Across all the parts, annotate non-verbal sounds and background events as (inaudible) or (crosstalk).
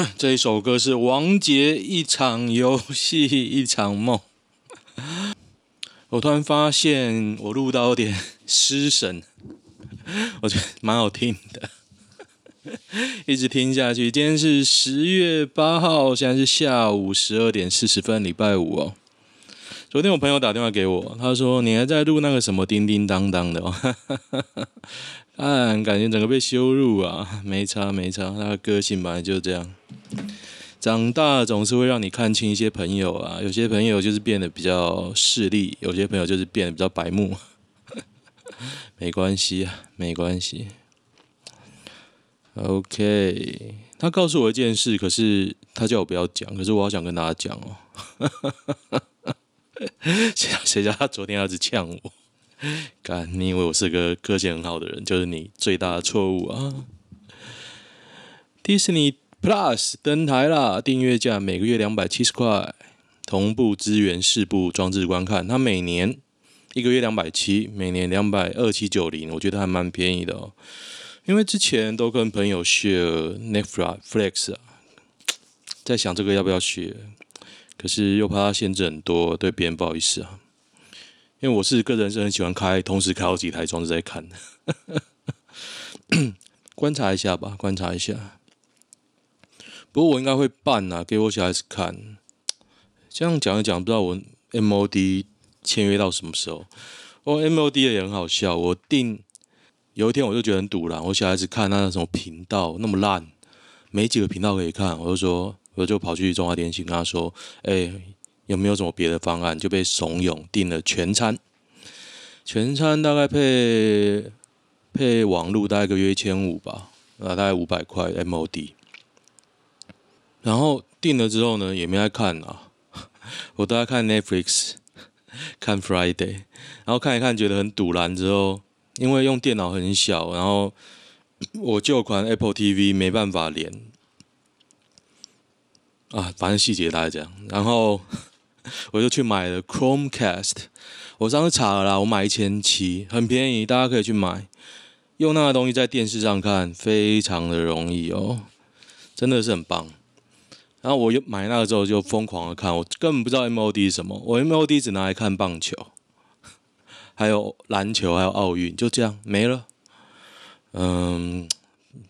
(clears throat) 这一首歌是王杰一场游戏一场梦。我突然发现我录到有点失神，我觉得蛮好听的，一直听下去。今天是十月八号，现在是下午十二点四十分，礼拜五哦。昨天我朋友打电话给我，他说你还在录那个什么叮叮当当的哦，(laughs) 啊，感觉整个被羞辱啊，没差没差，他的个性本来就这样。长大总是会让你看清一些朋友啊，有些朋友就是变得比较势利，有些朋友就是变得比较白目。(laughs) 没关系啊，没关系。OK，他告诉我一件事，可是他叫我不要讲，可是我好想跟大家讲哦。(laughs) (laughs) 谁谁叫他昨天要一直呛我？干，你以为我是个个性很好的人，就是你最大的错误啊！迪士尼。Plus 登台啦，订阅价每个月两百七十块，同步支援四部装置观看。它每年一个月两百七，每年两百二七九零，我觉得还蛮便宜的哦。因为之前都跟朋友 share Netflix 啊，在想这个要不要 share，可是又怕它限制很多，对别人不好意思啊。因为我是个人是很喜欢开，同时开好几台装置在看的，(coughs) 观察一下吧，观察一下。不过我应该会办呐，给我小孩子看。这样讲一讲，不知道我 MOD 签约到什么时候。我 MOD 也很好笑，我定有一天我就觉得很堵了，我小孩子看那什么频道那么烂，没几个频道可以看，我就说我就跑去中华电信跟他说，哎、有没有什么别的方案？就被怂恿订了全餐，全餐大概配配网路大概一个月一千五吧，啊，大概五百块 MOD。然后订了之后呢，也没爱看啊，(laughs) 我都在看 Netflix，(laughs) 看 Friday，然后看一看觉得很赌烂之后，因为用电脑很小，然后我旧款 Apple TV 没办法连，啊，反正细节大概这样，然后 (laughs) 我就去买了 Chromecast，我上次查了啦，我买一千七，很便宜，大家可以去买，用那个东西在电视上看，非常的容易哦，真的是很棒。然后我又买那个之后就疯狂的看，我根本不知道 MOD 是什么，我 MOD 只拿来看棒球，(laughs) 还有篮球，还有奥运，就这样没了。嗯，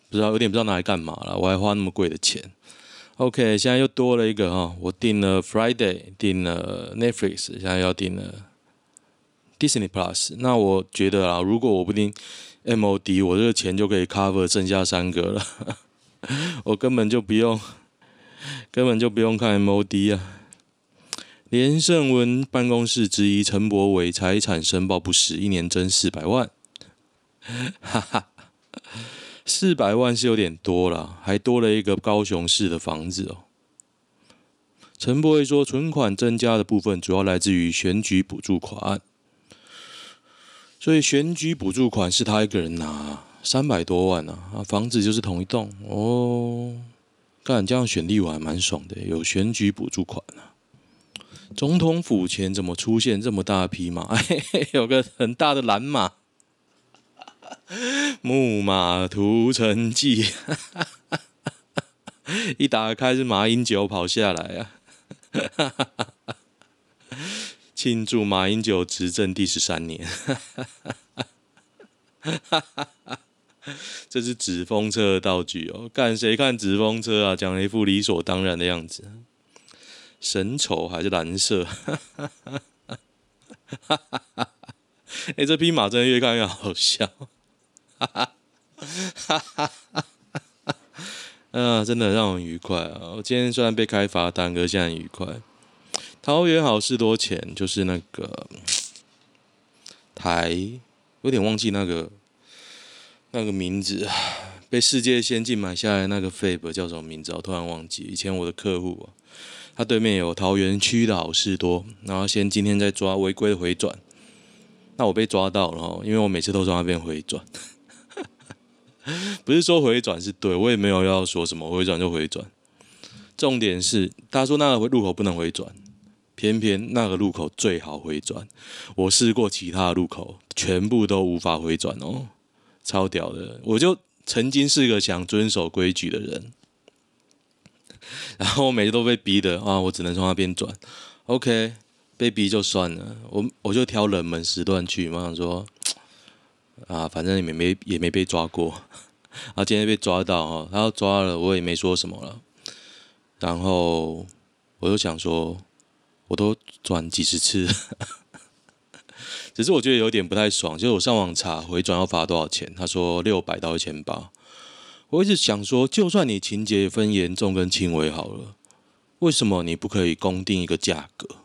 不知道有点不知道拿来干嘛了，我还花那么贵的钱。OK，现在又多了一个哈，我订了 Friday，订了 Netflix，现在要订了 Disney Plus。那我觉得啊，如果我不订 MOD，我这个钱就可以 cover 剩下三个了，(laughs) 我根本就不用。根本就不用看 MOD 啊！连胜文办公室质疑陈柏伟财产申报不实，一年征四百万，哈哈，四百万是有点多了，还多了一个高雄市的房子哦。陈柏惟说，存款增加的部分主要来自于选举补助款，所以选举补助款是他一个人拿三百多万啊，啊，房子就是同一栋哦。干这样选立委还蛮爽的，有选举补助款啊。总统府前怎么出现这么大匹马？(laughs) 哎，有个很大的蓝马，(laughs) 木马屠城记。(laughs) 一打开是马英九跑下来啊，(laughs) 庆祝马英九执政第十三年。这是纸风车的道具哦，看谁看纸风车啊，讲了一副理所当然的样子。神丑还是蓝色？哎，这匹马真的越看越好笑。(laughs) 啊，真的让我愉快啊！我今天虽然被开罚单，可是现在很愉快。桃园好事多前就是那个台，有点忘记那个。那个名字被世界先进买下来，那个 Fab 叫什么名字？我突然忘记。以前我的客户啊，他对面有桃园区的好事多，然后先今天在抓违规回转，那我被抓到了，因为我每次都从那边回转，(laughs) 不是说回转是对，我也没有要说什么回转就回转，重点是他说那个路口不能回转，偏偏那个路口最好回转，我试过其他路口，全部都无法回转哦。超屌的！我就曾经是个想遵守规矩的人，然后我每次都被逼的啊，我只能从那边转。OK，被逼就算了，我我就挑冷门时段去嘛，想说啊，反正也没也没被抓过，(laughs) 啊，今天被抓到哈，他要抓了，我也没说什么了。然后我就想说，我都转几十次。(laughs) 只是我觉得有点不太爽，就是我上网查回转要罚多少钱，他说六百到一千八。我一直想说，就算你情节分严重跟轻微好了，为什么你不可以公定一个价格？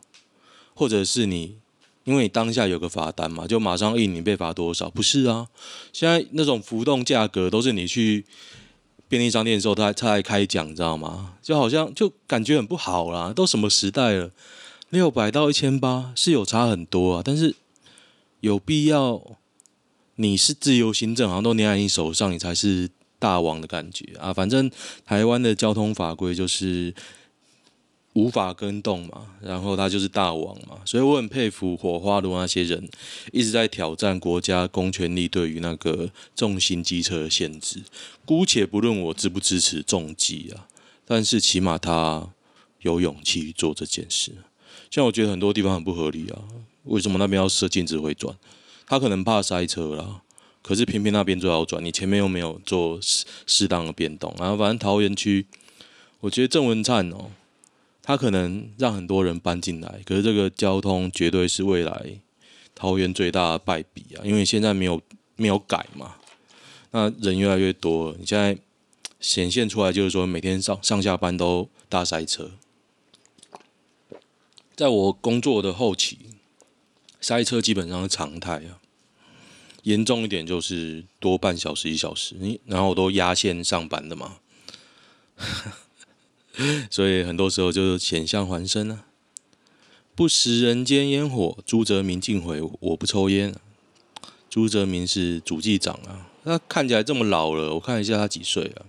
或者是你因为你当下有个罚单嘛，就马上印你被罚多少？不是啊，现在那种浮动价格都是你去便利商店的时候，他他还开奖，你知道吗？就好像就感觉很不好啦。都什么时代了，六百到一千八是有差很多啊，但是。有必要？你是自由行政，好像都捏在你手上，你才是大王的感觉啊！反正台湾的交通法规就是无法更动嘛，然后他就是大王嘛，所以我很佩服火花的那些人一直在挑战国家公权力对于那个重型机车的限制。姑且不论我支不支持重机啊，但是起码他有勇气做这件事。像我觉得很多地方很不合理啊。为什么那边要设禁止回转？他可能怕塞车啦，可是偏偏那边最好转，你前面又没有做适适当的变动。然后反正桃园区，我觉得郑文灿哦，他可能让很多人搬进来，可是这个交通绝对是未来桃园最大的败笔啊！因为现在没有没有改嘛，那人越来越多了，你现在显现出来就是说每天上上下班都大塞车。在我工作的后期。塞车基本上是常态啊，严重一点就是多半小时一小时，你然后我都压线上班的嘛，(laughs) 所以很多时候就是险象环生啊。不食人间烟火，朱泽民竟悔我不抽烟。朱泽民是主计长啊，他看起来这么老了，我看一下他几岁啊？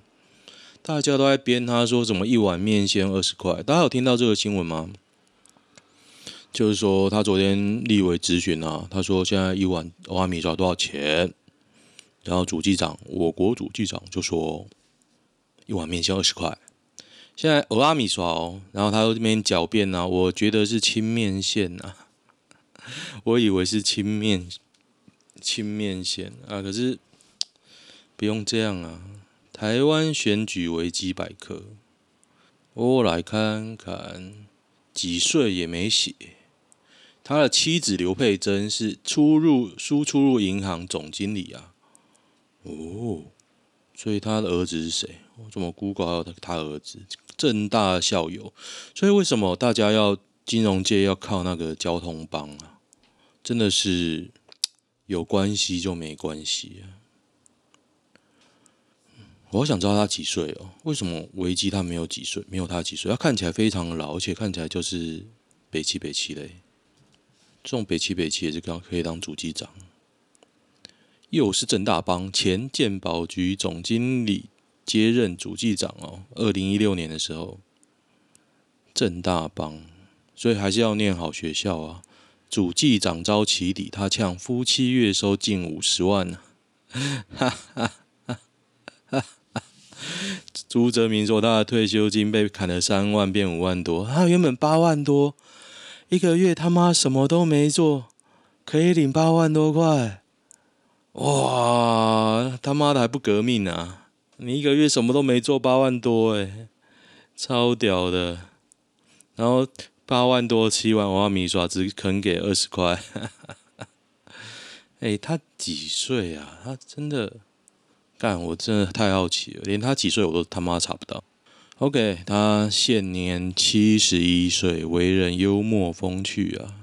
大家都在编他说什么一碗面先二十块，大家有听到这个新闻吗？就是说，他昨天立委咨询啊，他说现在一碗蚵仔米刷多少钱？然后主计长，我国主计长就说一碗面先二十块。现在蚵仔米刷哦，然后他又这边狡辩啊，我觉得是清面线啊，(laughs) 我以为是清面清面线啊，可是不用这样啊。台湾选举维基百科，我来看看，几岁也没写。他的妻子刘佩珍是出入输出入银行总经理啊，哦，所以他的儿子是谁？我怎么 Google 还有他他儿子正大校友？所以为什么大家要金融界要靠那个交通帮啊？真的是有关系就没关系啊！我好想知道他几岁哦？为什么维基他没有几岁？没有他几岁？他看起来非常老，而且看起来就是北七北七嘞。这种北七北七也是刚可以当主机长，又是正大帮前健保局总经理接任主机长哦。二零一六年的时候，政大帮，所以还是要念好学校啊。主机长遭起底，他呛夫妻月收近五十万呢。哈哈哈哈哈！朱泽民说他的退休金被砍了三万，变五万多，他原本八万多。一个月他妈什么都没做，可以领八万多块，哇！他妈的还不革命啊？你一个月什么都没做，八万多诶，超屌的。然后八万多七万，我要米刷只肯给二十块。哎，(laughs) 他几岁啊？他真的干，我真的太好奇了，连他几岁我都他妈查不到。OK，他现年七十一岁，为人幽默风趣啊，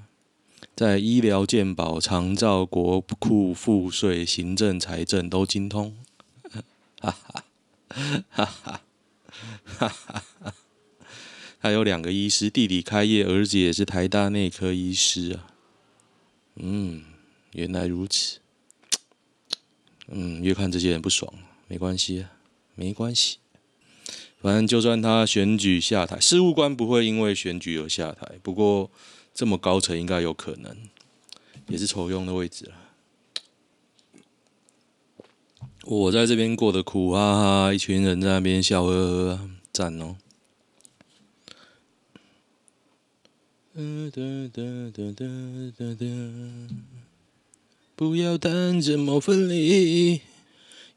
在医疗健保、长照、国库赋税、行政、财政都精通，哈哈哈哈哈哈！他有两个医师，弟弟开业，儿子也是台大内科医师啊。嗯，原来如此。嗯，越看这些人不爽，没关系，没关系。反正就算他选举下台，事务官不会因为选举而下台。不过这么高层应该有可能，也是抽用的位置了。我在这边过得苦哈哈，一群人在那边笑呵呵，赞哦。不要谈怎么分离。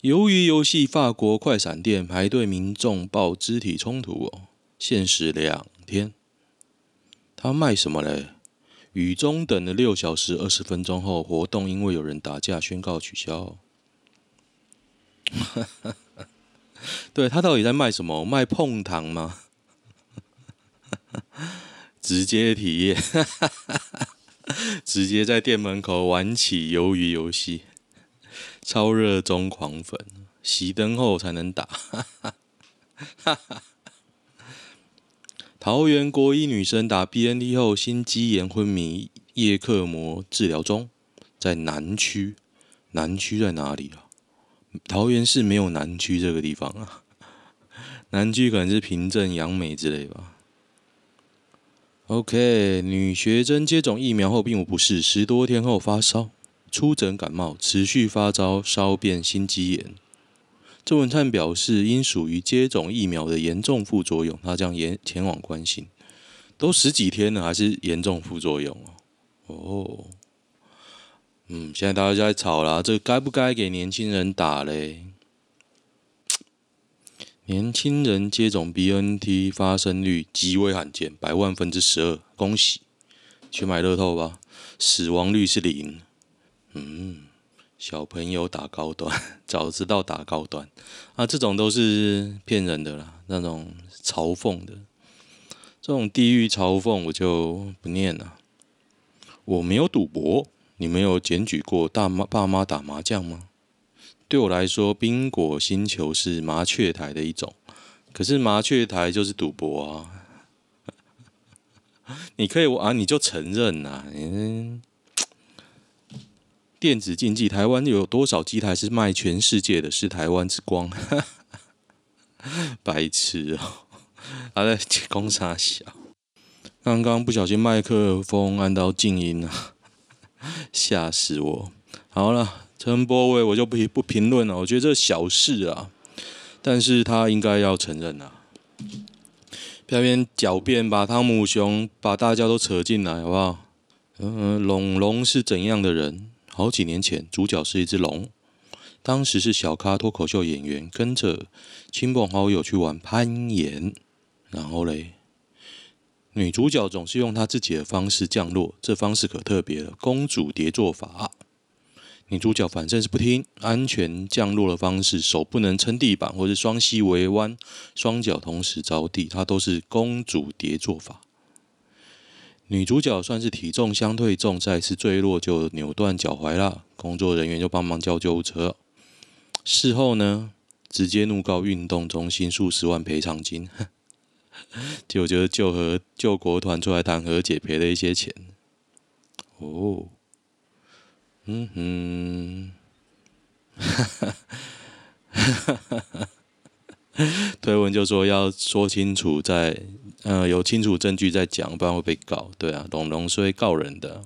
鱿鱼游戏，法国快闪店排队民众爆肢体冲突哦，限时两天。他卖什么嘞？雨中等了六小时二十分钟后，活动因为有人打架宣告取消。(laughs) 对，他到底在卖什么？卖碰糖吗？(laughs) 直接体验，(laughs) 直接在店门口玩起鱿鱼游戏。超热衷狂粉，熄灯后才能打。桃园国一女生打 BNT 后心肌炎昏迷，夜克膜治疗中，在南区。南区在哪里啊？桃园市没有南区这个地方啊。(laughs) 南区可能是平镇、杨梅之类吧。OK，女学生接种疫苗后并无不适，十多天后发烧。初诊感冒，持续发烧，烧变心肌炎。郑文灿表示，因属于接种疫苗的严重副作用，他将前前往关心。都十几天了，还是严重副作用哦？哦，嗯，现在大家就在吵啦，这该不该给年轻人打嘞？(tsk) 年轻人接种 BNT 发生率极为罕见，百万分之十二，恭喜，去买乐透吧，死亡率是零。嗯，小朋友打高端，(laughs) 早知道打高端啊！这种都是骗人的啦，那种嘲讽的，这种地域嘲讽我就不念了。我没有赌博，你没有检举过大妈爸妈打麻将吗？对我来说，冰果星球是麻雀台的一种，可是麻雀台就是赌博啊！(laughs) 你可以，啊，你就承认呐，嗯。电子竞技，台湾有多少机台是卖全世界的？是台湾之光，(laughs) 白痴哦！他在攻三小，刚刚不小心麦克风按到静音了，吓死我！好了，陈波伟我就不不评论了，我觉得这小事啊，但是他应该要承认啊，不要边狡辩，把汤姆熊把大家都扯进来，好不好？嗯、呃，龙龙是怎样的人？好几年前，主角是一只龙。当时是小咖脱口秀演员，跟着亲朋好友去玩攀岩。然后嘞，女主角总是用她自己的方式降落，这方式可特别了——公主叠坐法。女主角反正是不听，安全降落的方式，手不能撑地板，或是双膝微弯，双脚同时着地，她都是公主叠坐法。女主角算是体重相对重，再次坠落就扭断脚踝了。工作人员就帮忙叫救护车。事后呢，直接怒告运动中心数十万赔偿金。结 (laughs) 果就是救和救国团出来谈和解，赔了一些钱。哦，嗯哼，哈哈哈哈哈。推文就说要说清楚再，在呃有清楚证据再讲，不然会被告。对啊，龙龙是会告人的。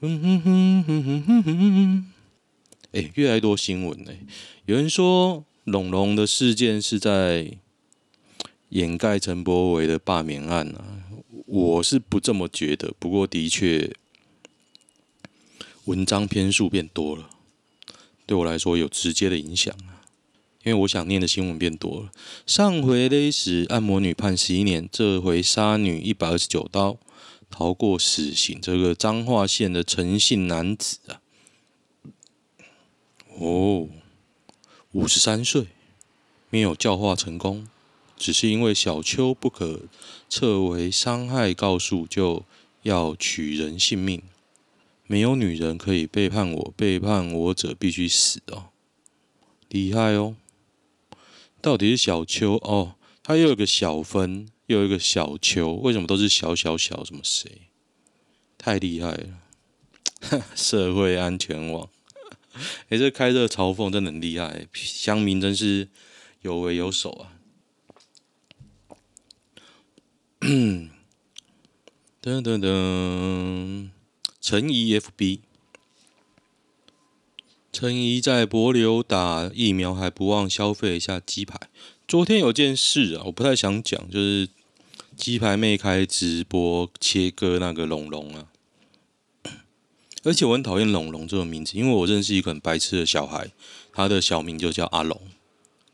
嗯哼哼哼哼哼哼。哎，越来越多新闻呢。有人说龙龙的事件是在掩盖陈柏惟的罢免案啊，我是不这么觉得。不过的确，文章篇数变多了，对我来说有直接的影响啊。因为我想念的新闻变多了。上回勒死按摩女判十一年，这回杀女一百二十九刀，逃过死刑。这个彰化县的陈姓男子啊，哦，五十三岁，没有教化成功，只是因为小丘不可撤为伤害告诉，就要取人性命。没有女人可以背叛我，背叛我者必须死哦，厉害哦。到底是小丘哦，他又有个小分，又有一个小丘，为什么都是小小小？什么谁？太厉害了！(laughs) 社会安全网，哎、欸，这开这嘲讽真的很厉害，乡民真是有为有守啊！(clears throat) 噔噔噔，陈怡 FB。陈怡在帛琉打疫苗，还不忘消费一下鸡排。昨天有件事啊，我不太想讲，就是鸡排妹开直播切割那个龙龙啊，(clears throat) 而且我很讨厌龙龙这个名字，因为我认识一个很白痴的小孩，他的小名就叫阿龙，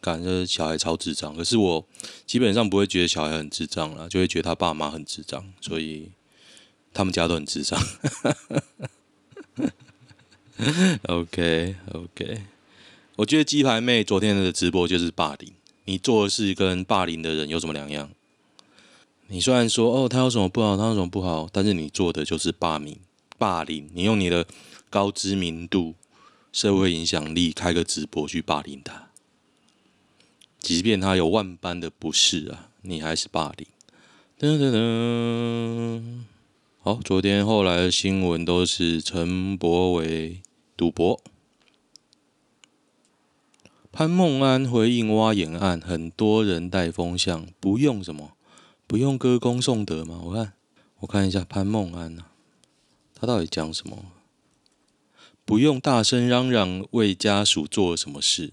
感觉小孩超智障。可是我基本上不会觉得小孩很智障啦，就会觉得他爸妈很智障，所以他们家都很智障。(laughs) OK OK，我觉得鸡排妹昨天的直播就是霸凌。你做的事跟霸凌的人有什么两样？你虽然说哦，他有什么不好，他有什么不好，但是你做的就是霸凌，霸凌。你用你的高知名度、社会影响力开个直播去霸凌他，即便他有万般的不是啊，你还是霸凌。噔噔噔。好，昨天后来的新闻都是陈柏惟赌博。潘孟安回应挖眼案，很多人带风向，不用什么，不用歌功颂德吗？我看，我看一下潘孟安、啊，他到底讲什么？不用大声嚷嚷为家属做了什么事。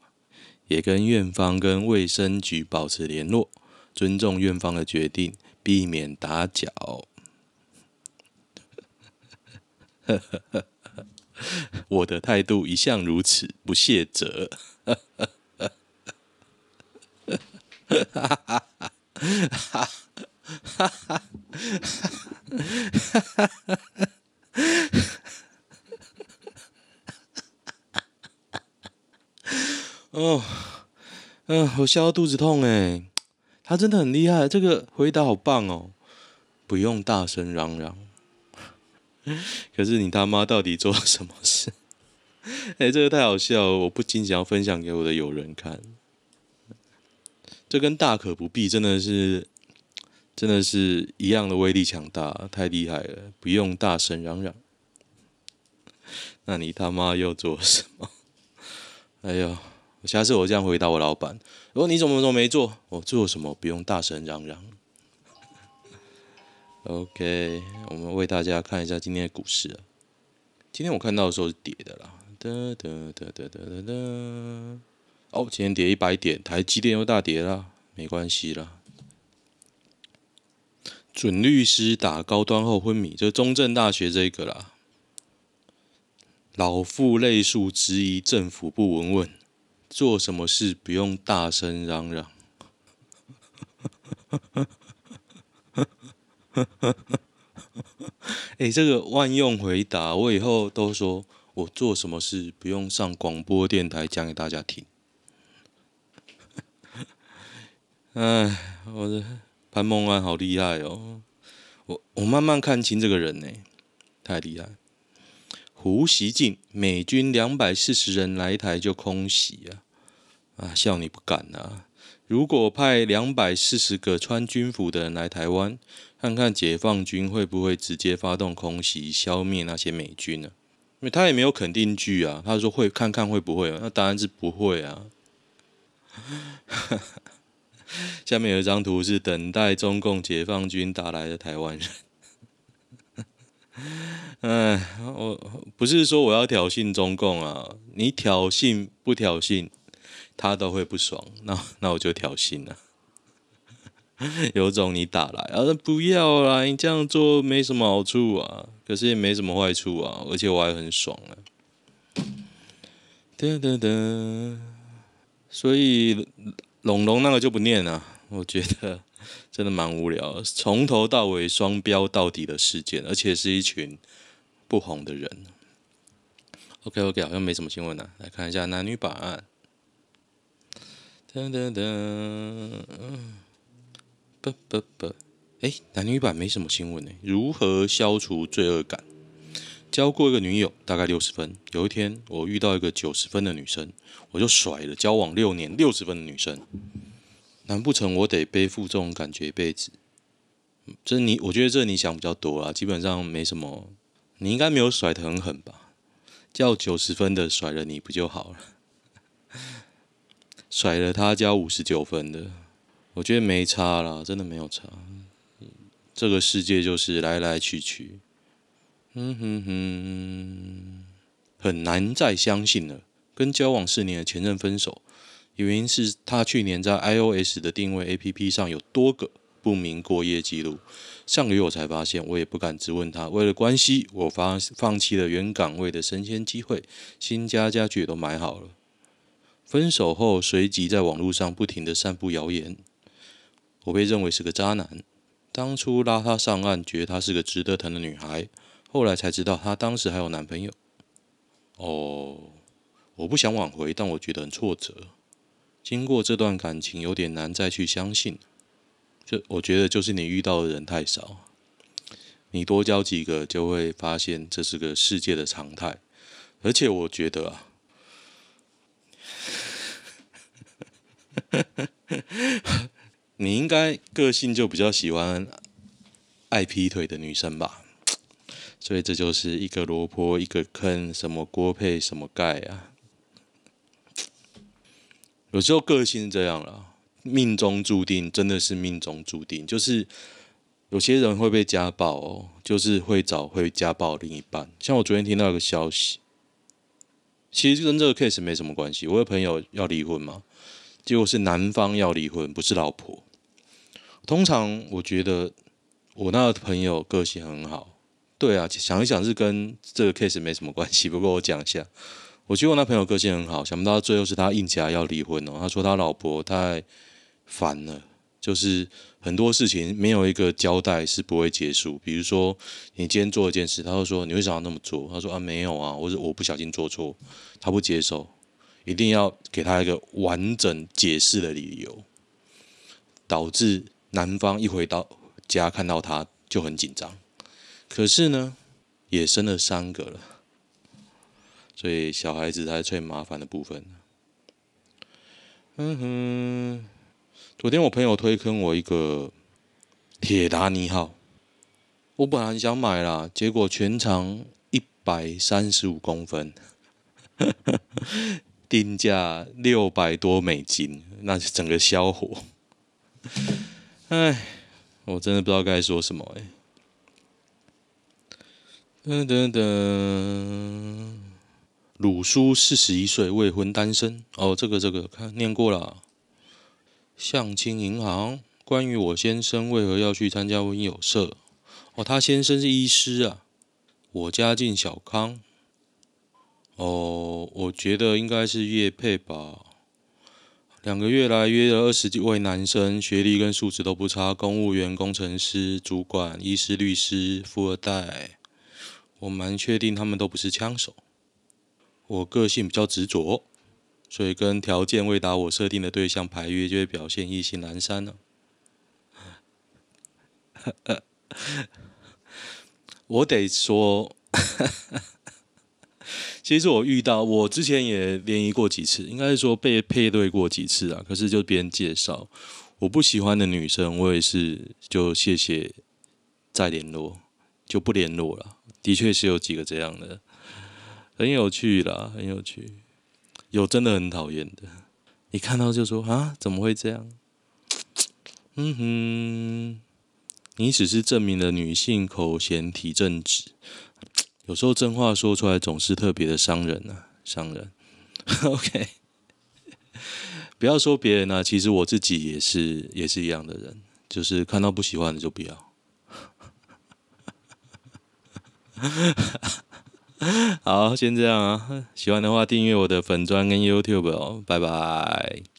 也跟院方跟卫生局保持联络，尊重院方的决定，避免打搅。(laughs) 我的态度一向如此，不谢责。(laughs) 哈哈哈哈哈哈！哦，我笑到肚子痛哎！他真的很厉害，这个回答好棒哦！不用大声嚷嚷。(laughs) 可是你他妈到底做了什么事？哎，(laughs) 这个太好笑了，我不禁想要分享给我的友人看。这跟大可不必，真的是，真的是一样的威力强大，太厉害了！不用大声嚷嚷。那你他妈又做什么？(laughs) 哎呦，下次我这样回答我老板：如果你怎么怎么没做，我做什么？不用大声嚷嚷。OK，我们为大家看一下今天的股市。今天我看到的时候是跌的啦。哒哒哒哒哒哒哒。哦，今天跌一百点，台积电又大跌啦，没关系啦。准律师打高端后昏迷，就中正大学这个啦。老妇泪诉质疑政府不闻问，做什么事不用大声嚷嚷。(laughs) 哎、这个万用回答，我以后都说我做什么事不用上广播电台讲给大家听。(laughs) 哎，我的潘梦安好厉害哦！我我慢慢看清这个人呢，太厉害。胡锡进，美军两百四十人来台就空袭啊！啊，笑你不敢啊！如果派两百四十个穿军服的人来台湾，看看解放军会不会直接发动空袭，消灭那些美军呢？因为他也没有肯定句啊，他说会看看会不会，那答案是不会啊。(laughs) 下面有一张图，是等待中共解放军打来的台湾人。哎，我不是说我要挑衅中共啊，你挑衅不挑衅，他都会不爽。那那我就挑衅了。(laughs) 有种你打来啊，不要啦，你这样做没什么好处啊，可是也没什么坏处啊，而且我还很爽啊。噔噔噔，所以。龙龙那个就不念了，我觉得 (laughs) 真的蛮无聊，从头到尾双标到底的事件，而且是一群不红的人。OK OK，好像没什么新闻了，来看一下男女版。噔噔噔，不不不，哎，男女版没什么新闻呢。如何消除罪恶感？交过一个女友，大概六十分。有一天，我遇到一个九十分的女生，我就甩了交往六年六十分的女生。难不成我得背负这种感觉一辈子？这你，我觉得这你想比较多啦，基本上没什么，你应该没有甩得很狠吧？叫九十分的甩了你不就好了？(laughs) 甩了他加五十九分的，我觉得没差啦，真的没有差。这个世界就是来来去去，嗯哼哼，很难再相信了。跟交往四年的前任分手，原因是他去年在 iOS 的定位 APP 上有多个不明过夜记录。上个月我才发现，我也不敢质问他。为了关系，我放放弃了原岗位的升迁机会，新家家具也都买好了。分手后，随即在网络上不停地散布谣言，我被认为是个渣男。当初拉她上岸，觉得她是个值得疼的女孩，后来才知道她当时还有男朋友。哦。我不想挽回，但我觉得很挫折。经过这段感情，有点难再去相信。就我觉得，就是你遇到的人太少，你多交几个，就会发现这是个世界的常态。而且我觉得啊，(laughs) 你应该个性就比较喜欢爱劈腿的女生吧？所以这就是一个萝卜一个坑，什么锅配什么盖啊。有时候个性是这样了，命中注定，真的是命中注定。就是有些人会被家暴哦，就是会找会家暴另一半。像我昨天听到一个消息，其实跟这个 case 没什么关系。我有朋友要离婚嘛，结果是男方要离婚，不是老婆。通常我觉得我那个朋友个性很好，对啊，想一想是跟这个 case 没什么关系。不过我讲一下。我觉得我那朋友个性很好，想不到最后是他硬起来要离婚哦。他说他老婆太烦了，就是很多事情没有一个交代是不会结束。比如说你今天做一件事，他就说你为什么要那么做？他说啊没有啊，或者我不小心做错，他不接受，一定要给他一个完整解释的理由，导致男方一回到家看到他就很紧张。可是呢，也生了三个了。所以小孩子才是最麻烦的部分。嗯哼，昨天我朋友推坑我一个铁达尼号，我本来很想买啦，结果全长一百三十五公分，(laughs) 定价六百多美金，那是整个销火。哎，我真的不知道该说什么哎。噔噔噔。鲁叔四十一岁，未婚单身。哦，这个这个看念过了。相亲银行，关于我先生为何要去参加婚友社？哦，他先生是医师啊。我家境小康。哦，我觉得应该是业配吧。两个月来约了二十几位男生，学历跟素质都不差，公务员、工程师、主管、医师、律师、富二代。我蛮确定他们都不是枪手。我个性比较执着，所以跟条件未达我设定的对象排约，就会表现意兴阑珊了。我得说，其实我遇到我之前也联谊过几次，应该是说被配对过几次啊。可是就别人介绍，我不喜欢的女生，我也是就谢谢再联络，就不联络了。的确是有几个这样的。很有趣啦，很有趣。有真的很讨厌的，一看到就说啊，怎么会这样？嗯哼，你只是证明了女性口嫌体正直。有时候真话说出来总是特别的伤人啊，伤人。OK，不要说别人啊，其实我自己也是也是一样的人，就是看到不喜欢的就不要。(laughs) 好，先这样啊。喜欢的话，订阅我的粉砖跟 YouTube 哦。拜拜。